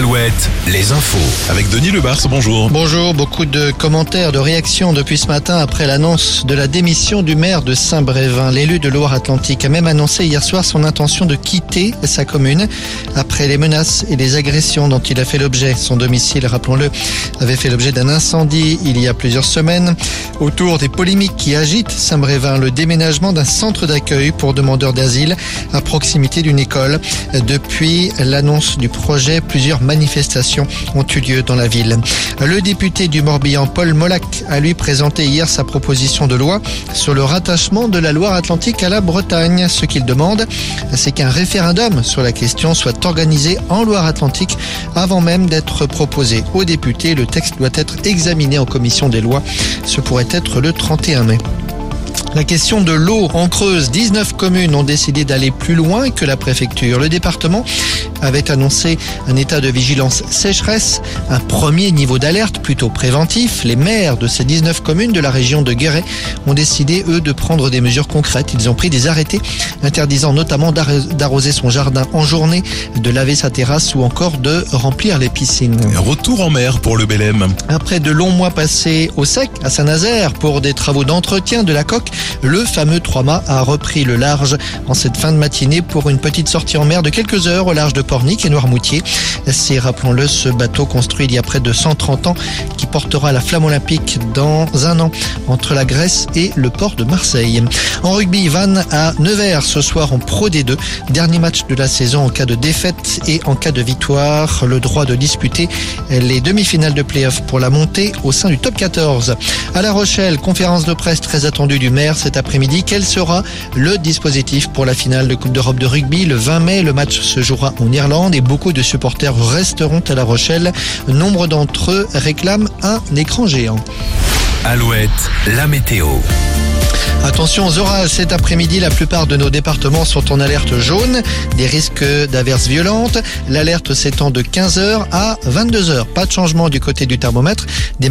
Alouette, les infos. Avec Denis Lebars, bonjour. Bonjour, beaucoup de commentaires, de réactions depuis ce matin après l'annonce de la démission du maire de Saint-Brévin. L'élu de Loire-Atlantique a même annoncé hier soir son intention de quitter sa commune après les menaces et les agressions dont il a fait l'objet. Son domicile, rappelons-le, avait fait l'objet d'un incendie il y a plusieurs semaines. Autour des polémiques qui agitent Saint-Brévin, le déménagement d'un centre d'accueil pour demandeurs d'asile à proximité d'une école. Depuis l'annonce du projet, plusieurs manifestations ont eu lieu dans la ville. Le député du Morbihan, Paul Molac, a lui présenté hier sa proposition de loi sur le rattachement de la Loire-Atlantique à la Bretagne. Ce qu'il demande, c'est qu'un référendum sur la question soit organisé en Loire-Atlantique avant même d'être proposé aux députés. Le texte doit être examiné en commission des lois. Ce pourrait être le 31 mai. La question de l'eau en Creuse, 19 communes ont décidé d'aller plus loin que la préfecture. Le département avait annoncé un état de vigilance sécheresse, un premier niveau d'alerte plutôt préventif. Les maires de ces 19 communes de la région de Guéret ont décidé, eux, de prendre des mesures concrètes. Ils ont pris des arrêtés interdisant notamment d'arroser son jardin en journée, de laver sa terrasse ou encore de remplir les piscines. Retour en mer pour le Belém. Après de longs mois passés au sec à Saint-Nazaire pour des travaux d'entretien de la coque, le fameux Trois-Mâts a repris le large en cette fin de matinée pour une petite sortie en mer de quelques heures au large de Pornic et Noirmoutier. C'est, rappelons-le, ce bateau construit il y a près de 130 ans qui portera la flamme olympique dans un an entre la Grèce et le port de Marseille. En rugby, Van à Nevers ce soir en Pro D2. Dernier match de la saison en cas de défaite et en cas de victoire. Le droit de disputer les demi-finales de play-off pour la montée au sein du top 14. À La Rochelle, conférence de presse très attendue du maire cet après-midi. Quel sera le dispositif pour la finale de Coupe d'Europe de rugby le 20 mai? Le match se jouera en Irlande et beaucoup de supporters resteront à La Rochelle. Nombre d'entre eux réclament un écran géant. Alouette, la météo. Attention aux orages cet après-midi, la plupart de nos départements sont en alerte jaune, des risques d'averses violentes. L'alerte s'étend de 15h à 22h. Pas de changement du côté du thermomètre. Des